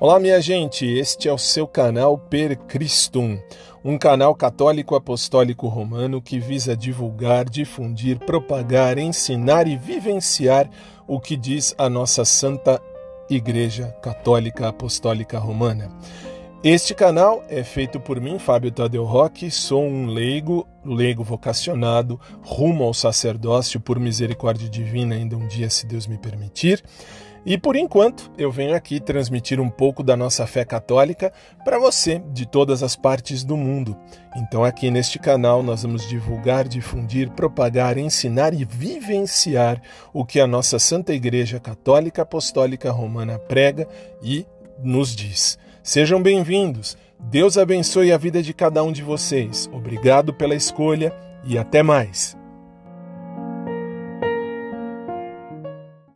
Olá, minha gente, este é o seu canal Per Christum, um canal católico apostólico romano que visa divulgar, difundir, propagar, ensinar e vivenciar o que diz a nossa Santa Igreja Católica Apostólica Romana. Este canal é feito por mim, Fábio Tadeu Roque, sou um leigo, leigo vocacionado, rumo ao sacerdócio por misericórdia divina, ainda um dia, se Deus me permitir. E por enquanto, eu venho aqui transmitir um pouco da nossa fé católica para você de todas as partes do mundo. Então, aqui neste canal, nós vamos divulgar, difundir, propagar, ensinar e vivenciar o que a nossa Santa Igreja Católica Apostólica Romana prega e nos diz. Sejam bem-vindos. Deus abençoe a vida de cada um de vocês. Obrigado pela escolha e até mais.